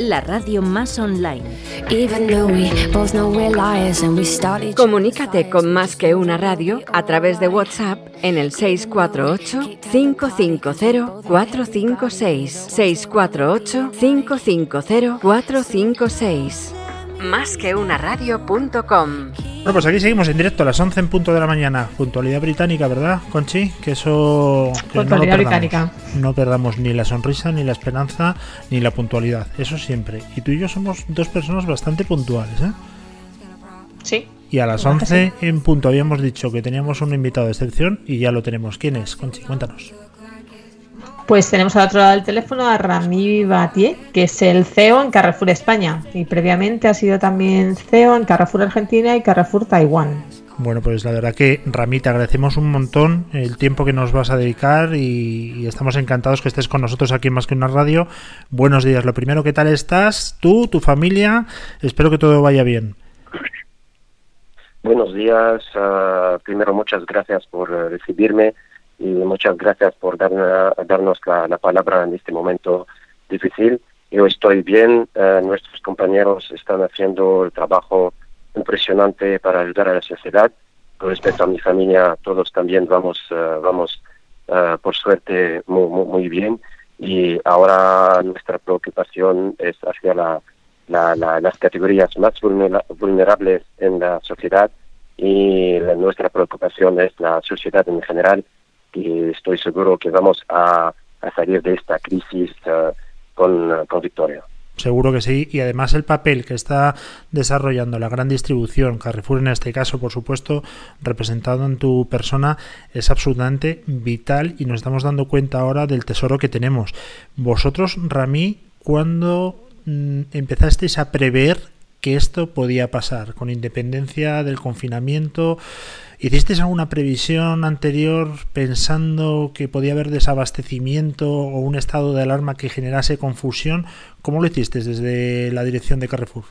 La radio más online. Comunícate con Más que una radio a través de WhatsApp en el 648-550-456. 648-550-456. Más que una radio.com. Bueno, pues aquí seguimos en directo a las 11 en punto de la mañana. Puntualidad británica, ¿verdad, Conchi? Que eso. Que Puntualidad no británica. No perdamos ni la sonrisa, ni la esperanza, ni la puntualidad. Eso siempre. Y tú y yo somos dos personas bastante puntuales, ¿eh? Sí. Y a las ¿Verdad que 11 en punto habíamos dicho que teníamos un invitado de excepción y ya lo tenemos. ¿Quién es, Conchi? Cuéntanos. Pues tenemos al otro lado del teléfono a Rami Batier, que es el CEO en Carrefour España. Y previamente ha sido también CEO en Carrefour Argentina y Carrefour Taiwán. Bueno, pues la verdad que Rami, te agradecemos un montón el tiempo que nos vas a dedicar y, y estamos encantados que estés con nosotros aquí en Más que una radio. Buenos días. Lo primero, ¿qué tal estás? Tú, tu familia. Espero que todo vaya bien. Buenos días. ah, primero, muchas gracias por eh, recibirme y muchas gracias por dar- darnos la, la palabra en este momento difícil. Yo estoy bien. eh, nuestros compañeros están haciendo el trabajo impresionante para ayudar a la sociedad. Con respecto a mi familia, todos también vamos, eh, vamos eh, por suerte, muy, muy, bien. Y ahora nuestra preocupación es hacia la, la- la- las categorías más vulnera- vulnerables en la sociedad y nuestra preocupación es la sociedad en general y estoy seguro que vamos a, salir de esta crisis eh, con, con victoria. Seguro que sí. Y además el papel que está desarrollando la gran distribución, Carrefour en este caso, por supuesto, representado en tu persona, es absolutamente vital y nos estamos dando cuenta ahora del tesoro que tenemos. Vosotros, Rami, ¿cuándo mm, empezasteis a prever que esto podía pasar? Con independencia del confinamiento, ¿hicisteis alguna previsión anterior pensando que podía haber desabastecimiento o un estado de alarma que generase confusión? ¿Cómo lo hicisteis desde la dirección de Carrefour?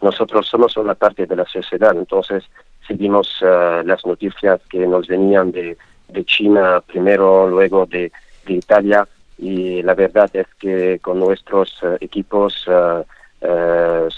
Nosotros somos una parte de la sociedad, entonces seguimos eh, las noticias que nos venían de, de China primero, luego de, de Italia y la verdad es que con nuestros eh, equipos eh,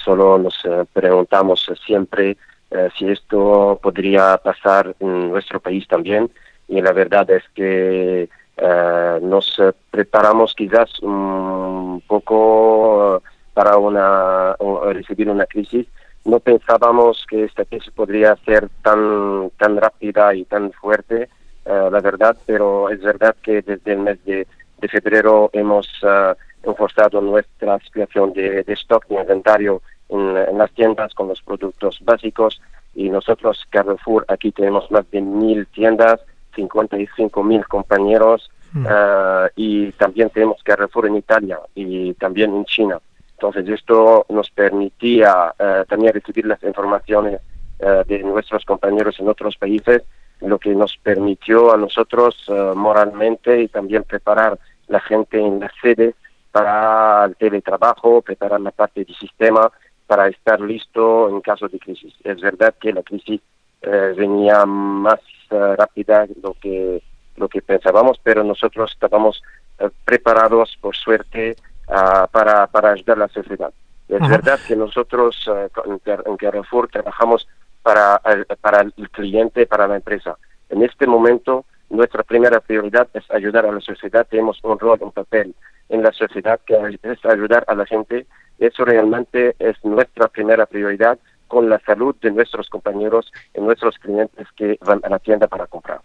solo nos eh, preguntamos siempre eh, si esto podría pasar en nuestro país también y la verdad es que eh, nos eh, preparamos quizás un poco eh, para una, recibir una crisis. No pensábamos que esta crisis podría ser tan, tan rápida y tan fuerte, eh, la verdad, pero es verdad que desde el mes de, de febrero hemos eh, enforzado nuestra situación de, de stock y inventario en, en las tiendas con los productos básicos y nosotros, Carrefour, aquí tenemos más de mil tiendas, 55 mil compañeros Mm. eh, y también tenemos Carrefour en Italia y también en China. Entonces esto nos permitía eh, también recibir las informaciones de nuestros compañeros en otros países, lo que nos permitió a nosotros eh, moralmente y también preparar la gente en las sedes para el teletrabajo, preparar la parte del sistema para estar listo en caso de crisis. Es verdad que la crisis eh, venía más eh, rápida de lo que lo que pensábamos, pero nosotros estábamos eh, preparados, por suerte, para, para ayudar a la sociedad. Es Ajá. verdad que nosotros en Carrefour trabajamos para, el- para el cliente, para la empresa. En este momento, nuestra primera prioridad es ayudar a la sociedad. Tenemos un rol, un papel en la sociedad que es ayudar a la gente. Eso realmente es nuestra primera prioridad con la salud de nuestros compañeros y nuestros clientes que van a la tienda para comprar.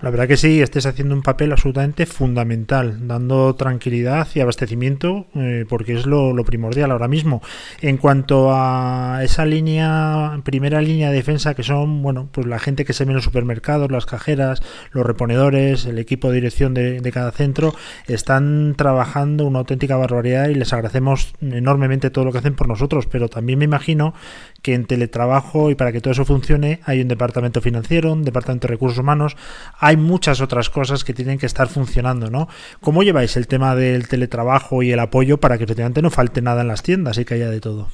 La verdad que sí, estés haciendo un papel absolutamente fundamental, dando tranquilidad y abastecimiento, eh, porque es lo, primordial ahora mismo. En cuanto a esa línea, primera línea de defensa, que son, bueno, pues la gente que se ve en los supermercados, las cajeras, los reponedores, el equipo de dirección de, de cada centro, están trabajando una auténtica barbaridad y les agradecemos enormemente todo lo que hacen por nosotros, pero también me imagino que en teletrabajo y para que todo eso funcione hay un departamento financiero, un departamento de recursos humanos, hay muchas otras cosas que tienen que estar funcionando, ¿no? ¿Cómo lleváis el tema del teletrabajo y el apoyo para que efectivamente no falte nada en las tiendas y que haya de todo?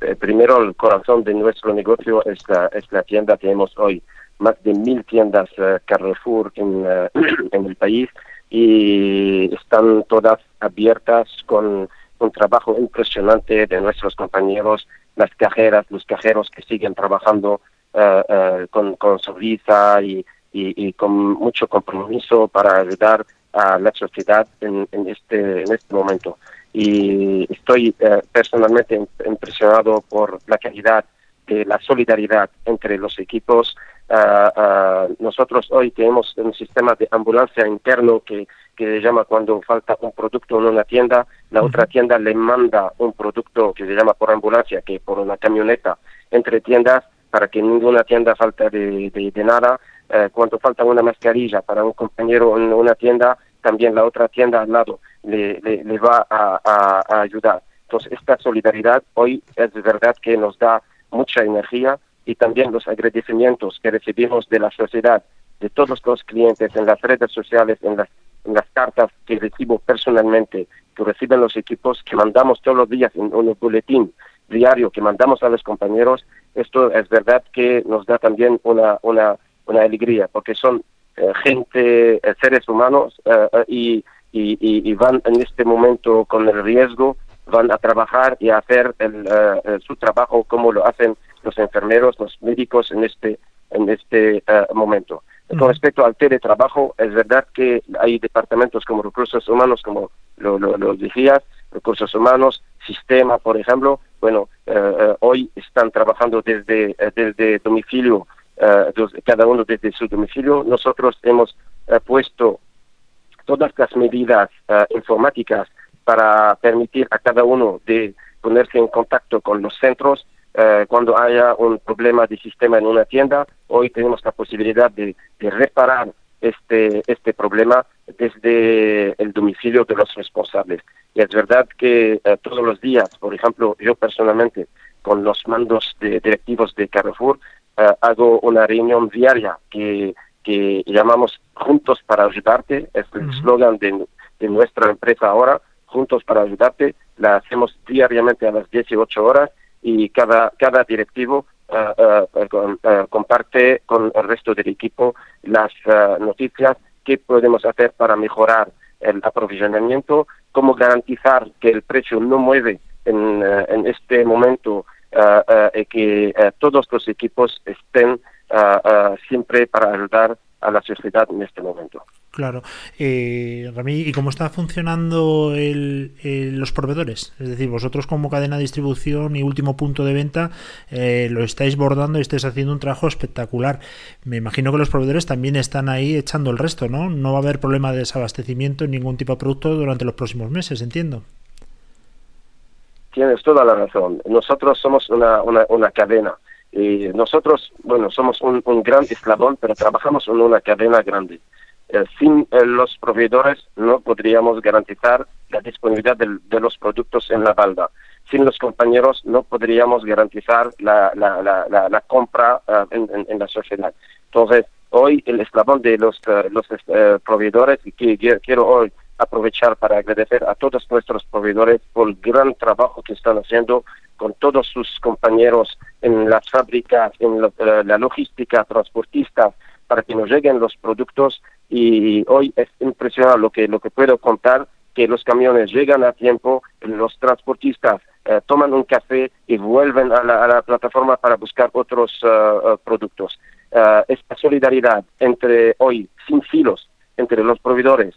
Eh, primero, el corazón de nuestro negocio es la, es la tienda. Tenemos hoy más de mil tiendas eh, Carrefour eh, en el país y están todas abiertas con un trabajo impresionante de nuestros compañeros, las cajeras, los cajeros que siguen trabajando con, con sonrisa y, y, con mucho compromiso para ayudar a la sociedad en, en, este, en este momento y estoy eh, personalmente impresionado por la calidad de la solidaridad entre los equipos. Ah, ah, nosotros hoy tenemos un sistema de ambulancia interno que, que se llama cuando falta un producto en una tienda, la otra tienda le manda un producto que se llama por ambulancia, que por una camioneta entre tiendas para que ninguna tienda falte de, de, nada. Eh, cuando falta una mascarilla para un compañero en una tienda, también la otra tienda al lado le, le, va a, ayudar. Entonces, esta solidaridad hoy es verdad que nos da mucha energía y también los agradecimientos que recibimos de la sociedad, de todos los clientes en las redes sociales, en las, en las cartas que recibo personalmente, que reciben los equipos, que mandamos todos los días en un boletín diario que mandamos a los compañeros, esto es verdad que nos da también una, una, una alegría, porque son eh, gente, eh, seres humanos, eh, y y, van en este momento con el riesgo, van a trabajar y a hacer el, eh, su trabajo como lo hacen los enfermeros, los médicos en este, en este momento. Con respecto al teletrabajo, es verdad que hay departamentos como recursos humanos, como lo, lo, decías, recursos humanos, sistema, por ejemplo, bueno, eh, hoy están trabajando desde, desde domicilio, cada uno desde su domicilio. Nosotros hemos puesto todas las medidas eh, informáticas para permitir a cada uno de ponerse en contacto con los centros eh, cuando haya un problema de sistema en una tienda. Hoy tenemos la posibilidad de, reparar este, este problema desde el domicilio de los responsables. Y es verdad que eh, todos los días, por ejemplo, yo personalmente, con los mandos de directivos de Carrefour, hago una reunión diaria que que llamamos Juntos para Ayudarte, es el eslogan de, nuestra empresa ahora, Juntos para Ayudarte, la hacemos diariamente a las 18 horas y cada, cada directivo ah, ah, ah, comparte con el resto del equipo las noticias que podemos hacer para mejorar el aprovisionamiento, cómo garantizar que el precio no mueve en, en este momento y que todos los equipos estén siempre para ayudar a la sociedad en este momento. Claro. Eh, Rami, ¿y cómo está funcionando los proveedores? Es decir, vosotros como cadena de distribución y último punto de venta eh, lo estáis bordando y estáis haciendo un trabajo espectacular. Me imagino que los proveedores también están ahí echando el resto, ¿no? No va a haber problema de desabastecimiento en ningún tipo de producto durante los próximos meses, entiendo. Tienes toda la razón. Nosotros somos una, una, una cadena y nosotros, bueno, somos un, gran eslabón, pero trabajamos en una cadena grande. Eh, sin eh, los proveedores no podríamos garantizar la disponibilidad de, los productos en la balda. Sin los compañeros no podríamos garantizar la, la, la, la compra eh, en, en, la sociedad. Entonces, hoy el eslabón de los, los proveedores, y que quiero hoy aprovechar para agradecer a todos nuestros proveedores por el gran trabajo que están haciendo con todos sus compañeros en las fábricas, en eh, la logística, transportistas, para que nos lleguen los productos. Y hoy es impresionante lo que, lo que puedo contar, que los camiones llegan a tiempo, los transportistas eh, toman un café y vuelven a la, plataforma para buscar otros uh, productos. esta solidaridad entre hoy, sin filos, entre los proveedores,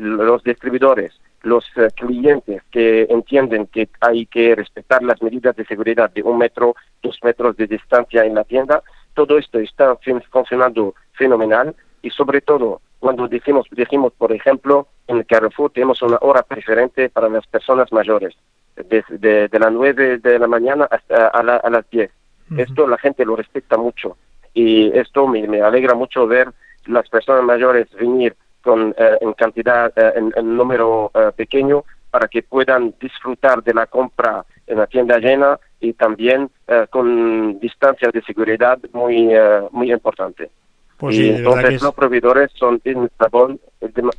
los distribuidores, los eh, clientes que entienden que hay que respetar las medidas de seguridad de un metro, dos metros de distancia en la tienda, todo esto está funcionando fenomenal y sobre todo cuando decimos, decimos por ejemplo, en Carrefour tenemos una hora preferente para las personas mayores, desde de, las nueve de la mañana hasta a, las diez. Esto la gente lo respeta mucho y esto me, me alegra mucho ver las personas mayores venir con, eh, en cantidad, eh, en, número eh, pequeño, para que puedan disfrutar de la compra en la tienda llena y también con distancia de seguridad muy, muy importante. Pues y entonces los proveedores son un eslabón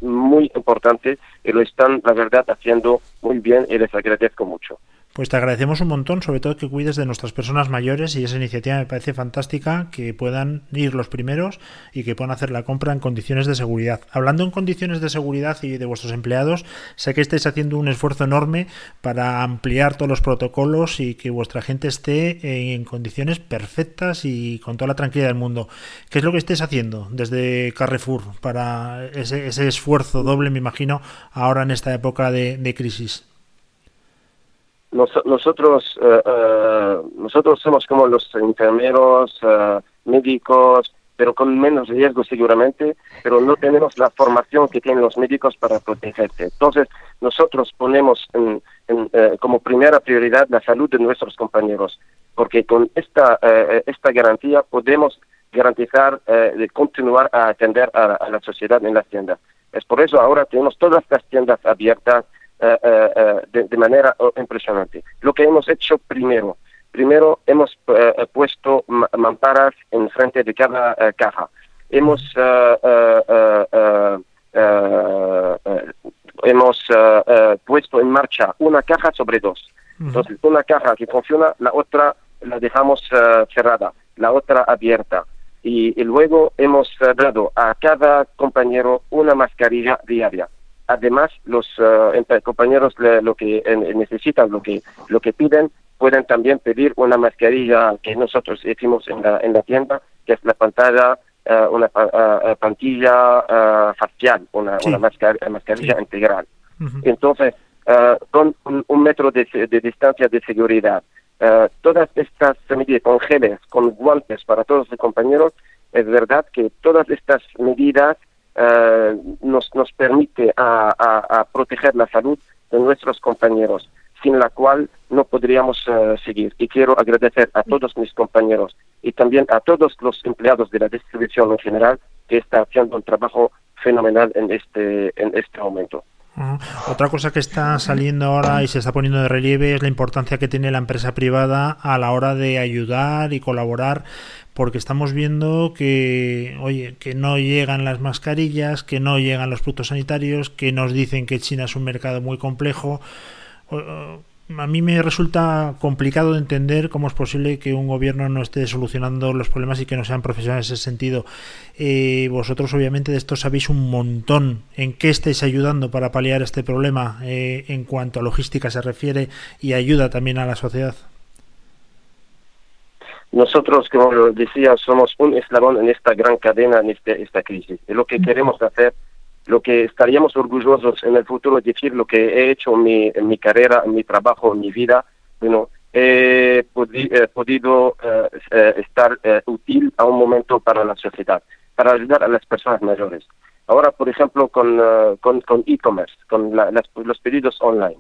muy importante y lo están, la verdad, haciendo muy bien y les agradezco mucho. Pues te agradecemos un montón, sobre todo que cuides de nuestras personas mayores y esa iniciativa me parece fantástica, que puedan ir los primeros y que puedan hacer la compra en condiciones de seguridad. Hablando en condiciones de seguridad y de vuestros empleados, sé que estáis haciendo un esfuerzo enorme para ampliar todos los protocolos y que vuestra gente esté en condiciones perfectas y con toda la tranquilidad del mundo. ¿Qué es lo que estáis haciendo desde Carrefour para ese, esfuerzo doble, me imagino, ahora en esta época de crisis? Nosotros, eh, eh, nosotros somos como los enfermeros, eh, médicos, pero con menos riesgo seguramente, pero no tenemos la formación que tienen los médicos para protegerse. Entonces, nosotros ponemos como primera prioridad la salud de nuestros compañeros, porque con esta, esta garantía podemos garantizar de continuar a atender a, a la sociedad en las tiendas. Es por eso ahora tenemos todas las tiendas abiertas, eh, eh, eh, de, manera impresionante. Lo que hemos hecho primero, primero hemos puesto mamparas en frente de cada caja. Hemos hemos puesto en marcha una caja sobre dos. Entonces, una caja que funciona, la otra la dejamos cerrada, la otra abierta. Y, y, luego hemos dado a cada compañero una mascarilla diaria. Además, los uh, compañeros lo que eh, necesitan, lo que, lo que piden, pueden también pedir una mascarilla que nosotros hicimos en la, en la tienda, que es la pantalla, uh, una uh, pantilla facial, una, una mascarilla integral. Entonces, con un, metro de, de, distancia de seguridad, todas estas medidas con geles, con guantes para todos los compañeros, es verdad que todas estas medidas eh, nos, nos permite a, proteger la salud de nuestros compañeros, sin la cual no podríamos eh, seguir. Y quiero agradecer a todos mis compañeros y también a todos los empleados de la distribución en general que están haciendo un trabajo fenomenal en este, en este momento. Otra cosa que está saliendo ahora y se está poniendo de relieve es la importancia que tiene la empresa privada a la hora de ayudar y colaborar porque estamos viendo que, oye, que no llegan las mascarillas, que no llegan los productos sanitarios, que nos dicen que China es un mercado muy complejo. A mí me resulta complicado de entender cómo es posible que un gobierno no esté solucionando los problemas y que no sean profesionales en ese sentido. Eh, vosotros obviamente de esto sabéis un montón. ¿En qué estáis ayudando para paliar este problema eh, en cuanto a logística se refiere y ayuda también a la sociedad? Nosotros, como decía, somos un eslabón en esta gran cadena, en este, esta crisis. Y lo que queremos hacer, lo que estaríamos orgullosos en el futuro es decir lo que he hecho en mi, mi carrera, en mi trabajo, en mi vida, bueno, he podido eh, eh, estar eh, útil a un momento para la sociedad, para ayudar a las personas mayores. Ahora, por ejemplo, con con e-commerce, con, los pedidos online.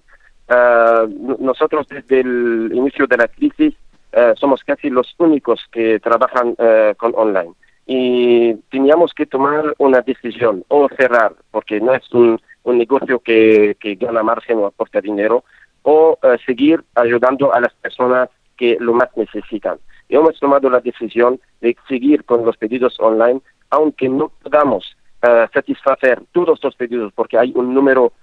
nosotros desde el inicio de la crisis eh, somos casi los únicos que trabajan eh, con online. Y teníamos que tomar una decisión o cerrar, porque no es un, negocio que, que, gana margen o aporta dinero, o eh, seguir ayudando a las personas que lo más necesitan. Y hemos tomado la decisión de seguir con los pedidos online, aunque no podamos satisfacer todos los pedidos, porque hay un número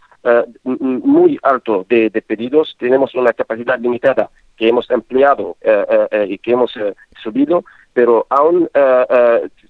muy alto de, pedidos, tenemos una capacidad limitada que hemos empleado eh, eh, eh, y que hemos subido, pero aún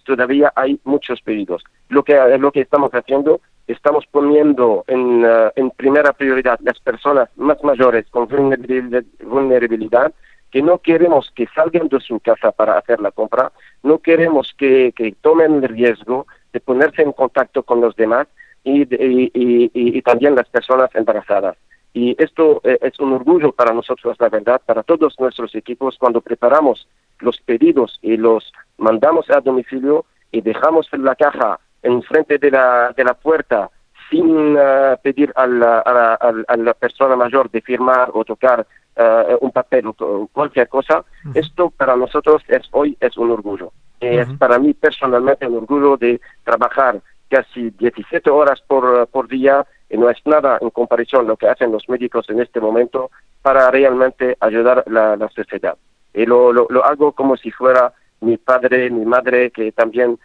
todavía hay muchos pedidos. Lo que, lo que estamos haciendo, estamos poniendo en, en primera prioridad las personas más mayores con vulnerabilidad, que no queremos que salgan de su casa para hacer la compra, no queremos que, que tomen el riesgo de ponerse en contacto con los demás y, y, y también las personas embarazadas. Y esto eh, es un orgullo para nosotros, la verdad, para todos nuestros equipos cuando preparamos los pedidos y los mandamos a domicilio y dejamos la caja en frente de la, de la puerta sin eh, pedir a la, a, la, persona mayor de firmar o tocar eh, un papel o cualquier cosa, esto para nosotros es hoy es un orgullo. Es para mí personalmente un orgullo de trabajar casi 17 horas por, por día no es nada en comparación lo que hacen los médicos en este momento para realmente ayudar a la, la sociedad. Y lo, lo, hago como si fuera mi padre, mi madre, que también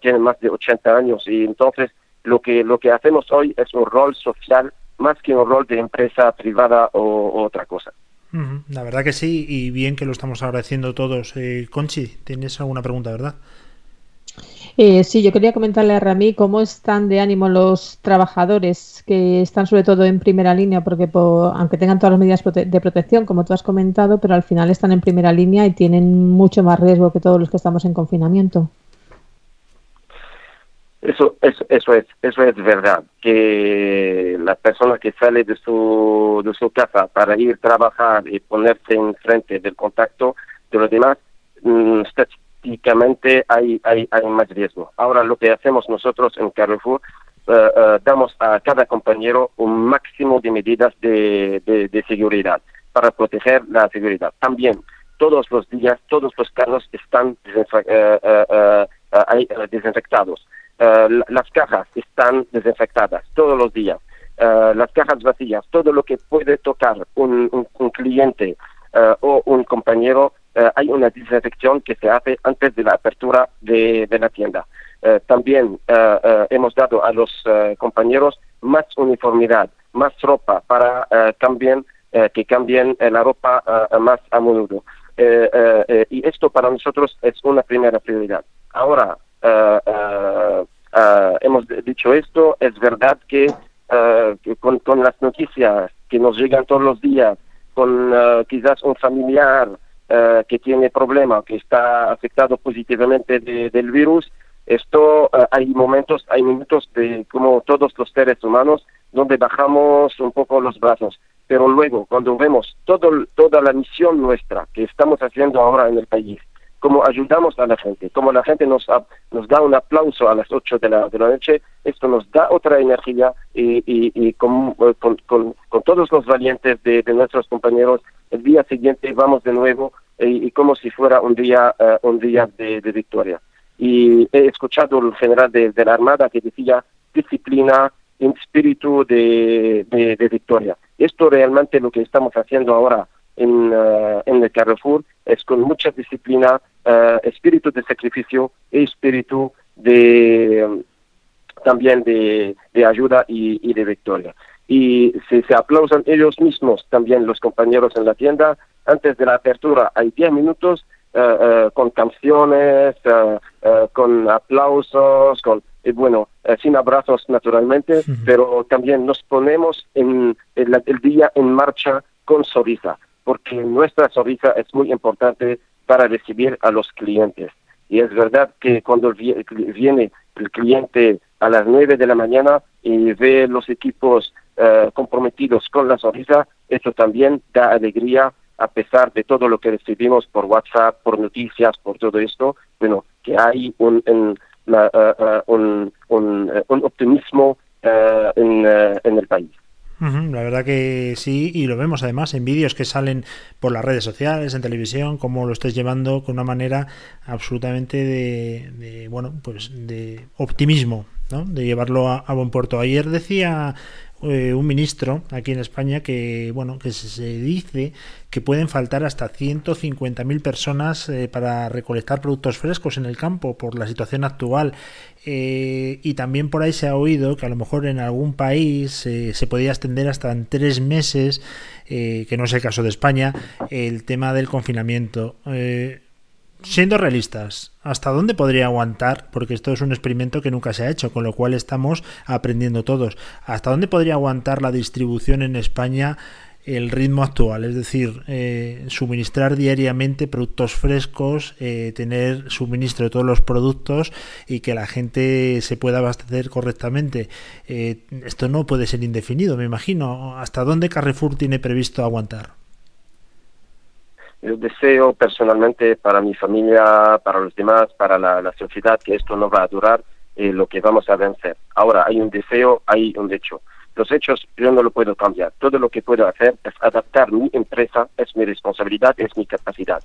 tienen más de 80 años y entonces lo que, lo que hacemos hoy es un rol social más que un rol de empresa privada o, otra cosa. La verdad que sí, y bien que lo estamos agradeciendo todos. Conchi, tienes alguna pregunta, ¿verdad? Eh, sí, yo quería comentarle a Rami cómo están de ánimo los trabajadores que están sobre todo en primera línea, porque aunque tengan todas las medidas de protección, como tú has comentado, pero al final están en primera línea y tienen mucho más riesgo que todos los que estamos en confinamiento. Eso, eso, eso es, eso es verdad, que la persona que sale de su, de su casa para ir a trabajar y ponerse en frente del contacto de los demás, mm, estadísticamente hay, hay, hay más riesgo. Ahora lo que hacemos nosotros en Carrefour, eh, eh, damos a cada compañero un máximo de medidas de, de, seguridad para proteger la seguridad. También todos los días, todos los carros están eh, desinfectados. las cajas están desinfectadas todos los días. las cajas vacías, todo lo que puede tocar un, un cliente o un compañero eh, hay una desinfección que se hace antes de la apertura de, la tienda. Eh, también eh, hemos dado a los compañeros más uniformidad, más ropa para también que cambien la ropa más a menudo. y esto para nosotros es una primera prioridad. Ahora, hemos dicho esto, es verdad que con, con, las noticias que nos llegan todos los días, con quizás un familiar, eh, que tiene problema, que está afectado positivamente del virus, esto eh, hay momentos, hay minutos de como todos los seres humanos donde bajamos un poco los brazos, pero luego cuando vemos todo, toda la misión nuestra que estamos haciendo ahora en el país, cómo ayudamos a la gente, cómo la gente nos, nos da un aplauso a las 8 de la, de la noche, esto nos da otra energía y, y, con, con, con, todos los valientes de nuestros compañeros el día siguiente vamos de nuevo y, como si fuera un día, eh, un día de, victoria. Y he escuchado al general de, la Armada que decía disciplina espíritu de, victoria. Esto realmente lo que estamos haciendo ahora en, eh, en el Carrefour es con mucha disciplina, uh, espíritu de sacrificio y espíritu de también de, ayuda y de victoria y si se aplausan ellos mismos, también los compañeros en la tienda, antes de la apertura hay 10 minutos eh, eh, con canciones, eh, con aplausos, con, bueno, sin abrazos naturalmente, pero también nos ponemos en el, día en marcha con sonrisa, porque nuestra sonrisa es muy importante para recibir a los clientes. Y es verdad que cuando viene el cliente a las 9 de la mañana y ve los equipos eh, comprometidos con la sonrisa, eso también da alegría a pesar de todo lo que recibimos por WhatsApp, por noticias, por todo esto, bueno, que hay un, eh, eh, un, un, optimismo en, en el país. La verdad que sí, y lo vemos además en vídeos que salen por las redes sociales, en televisión, como lo estés llevando con una manera absolutamente de, de bueno, pues de optimismo, ¿no? de llevarlo a, a, buen puerto. Ayer decía eh, un ministro aquí en España que bueno que se, dice que pueden faltar hasta 150.000 personas eh, para recolectar productos frescos en el campo por la situación actual. Eh, y también por ahí se ha oído que a lo mejor en algún país se podía extender hasta en tres meses que no es el caso de España el tema del confinamiento siendo realistas, ¿hasta dónde podría aguantar? Porque esto es un experimento que nunca se ha hecho, con lo cual estamos aprendiendo todos. ¿Hasta dónde podría aguantar la distribución en España el ritmo actual? Es decir, eh, suministrar diariamente productos frescos, eh, tener suministro de todos los productos y que la gente se pueda abastecer correctamente. Eh, esto no puede ser indefinido, me imagino. ¿Hasta dónde Carrefour tiene previsto aguantar? Yo deseo personalmente para mi familia, para los demás, para la, sociedad, que esto no va a durar eh, lo que vamos a vencer. Ahora, hay un deseo, hay un hecho. Los hechos yo no lo puedo cambiar. Todo lo que puedo hacer es adaptar mi empresa, es mi responsabilidad, es mi capacidad.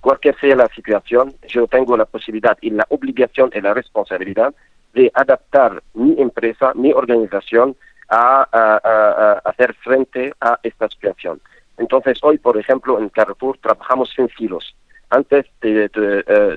Cualquier sea la situación, yo tengo la posibilidad y la obligación y la responsabilidad de adaptar mi empresa, mi organización a hacer frente a esta situación. Entonces, hoy, por ejemplo, en Carrefour trabajamos sin filos. Antes eh,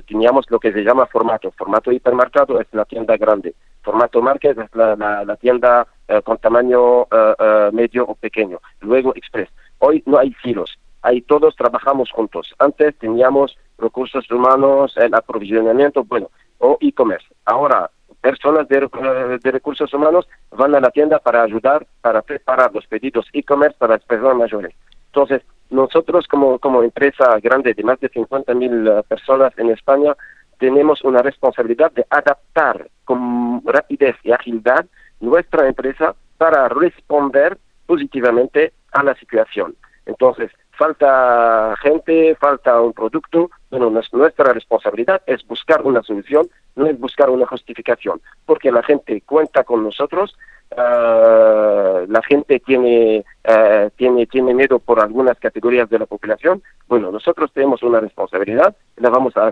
teníamos lo que se llama formato. Formato hipermercado es la tienda grande. Formato market es la, tienda eh, con tamaño eh, medio o pequeño. Luego express. Hoy no hay filos. Ahí todos trabajamos juntos. Antes teníamos recursos humanos, el aprovisionamiento, bueno, o e-commerce. Ahora personas de, de, recursos humanos van a la tienda para ayudar, para preparar los pedidos e-commerce para las personas mayores. Entonces, nosotros como, como empresa grande de más de 50 mil eh, personas en España, tenemos una responsabilidad de adaptar con rapidez y agilidad nuestra empresa para responder positivamente a la situación. Entonces, falta gente, falta un producto, bueno, nuestra responsabilidad es buscar una solución, no es buscar una justificación, porque la gente cuenta con nosotros, Ah, la gente tiene, ah, tiene, tiene miedo por algunas categorías de la población, bueno, nosotros tenemos una responsabilidad, la vamos a,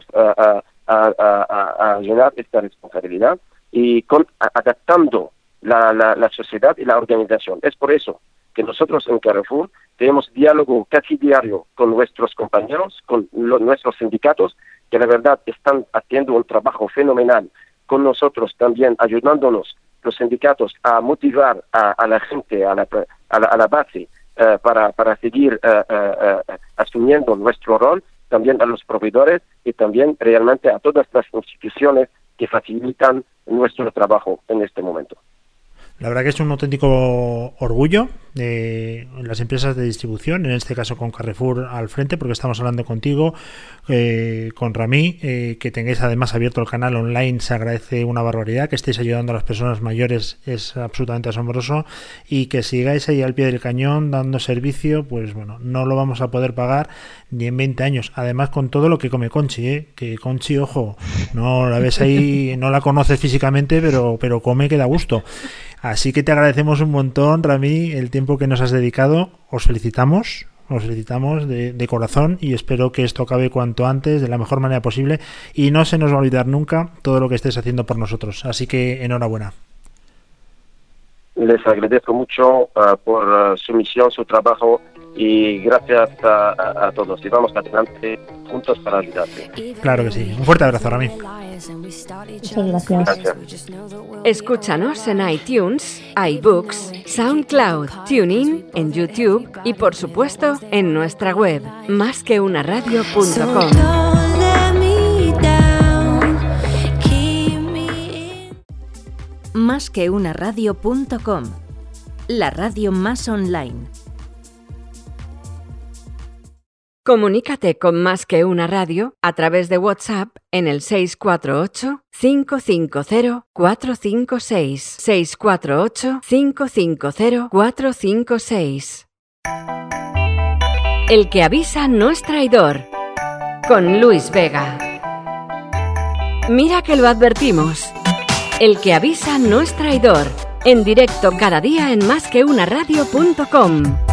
a, llenar esta responsabilidad y con, adaptando la, la, sociedad y la organización. Es por eso que nosotros en Carrefour tenemos diálogo casi diario con nuestros compañeros, con nuestros sindicatos, que la verdad están haciendo un trabajo fenomenal con nosotros también, ayudándonos los sindicatos a motivar a, la gente, a la, a la, base, eh, para, para seguir eh, eh, asumiendo nuestro rol, también a los proveedores y también realmente a todas las instituciones que facilitan nuestro trabajo en este momento. La verdad que es un auténtico orgullo de las empresas de distribución, en este caso con Carrefour al frente, porque estamos hablando contigo, eh, con Rami, eh, que tengáis además abierto el canal online, se agradece una barbaridad, que estéis ayudando a las personas mayores es absolutamente asombroso y que sigáis ahí al pie del cañón dando servicio, pues bueno, no lo vamos a poder pagar ni en 20 años. Además con todo lo que come Conchi, ¿eh? que Conchi, ojo, no la ves ahí, no la conoces físicamente, pero, pero come que da gusto. Así que te agradecemos un montón, Rami, el tiempo que nos has dedicado. Os felicitamos, os felicitamos de, corazón y espero que esto acabe cuanto antes, de la mejor manera posible. Y no se nos va a olvidar nunca todo lo que estés haciendo por nosotros. Así que enhorabuena. Les agradezco mucho ah, por ah, su misión, su trabajo y gracias a, todos. Y vamos adelante juntos para ayudarte. Claro que sí. Un fuerte abrazo, Rami. Muchas gracias. Escúchanos en iTunes, iBooks, SoundCloud, TuneIn, en YouTube y por supuesto en nuestra web, másqueunaradio.com. Másqueunaradio.com, la radio más online Comunícate con más que una radio a través de WhatsApp en el 648-550-456. 648-550-456. El que avisa no es traidor. Con Luis Vega. Mira que lo advertimos. El que avisa no es traidor. En directo cada día en másqueunaradio.com.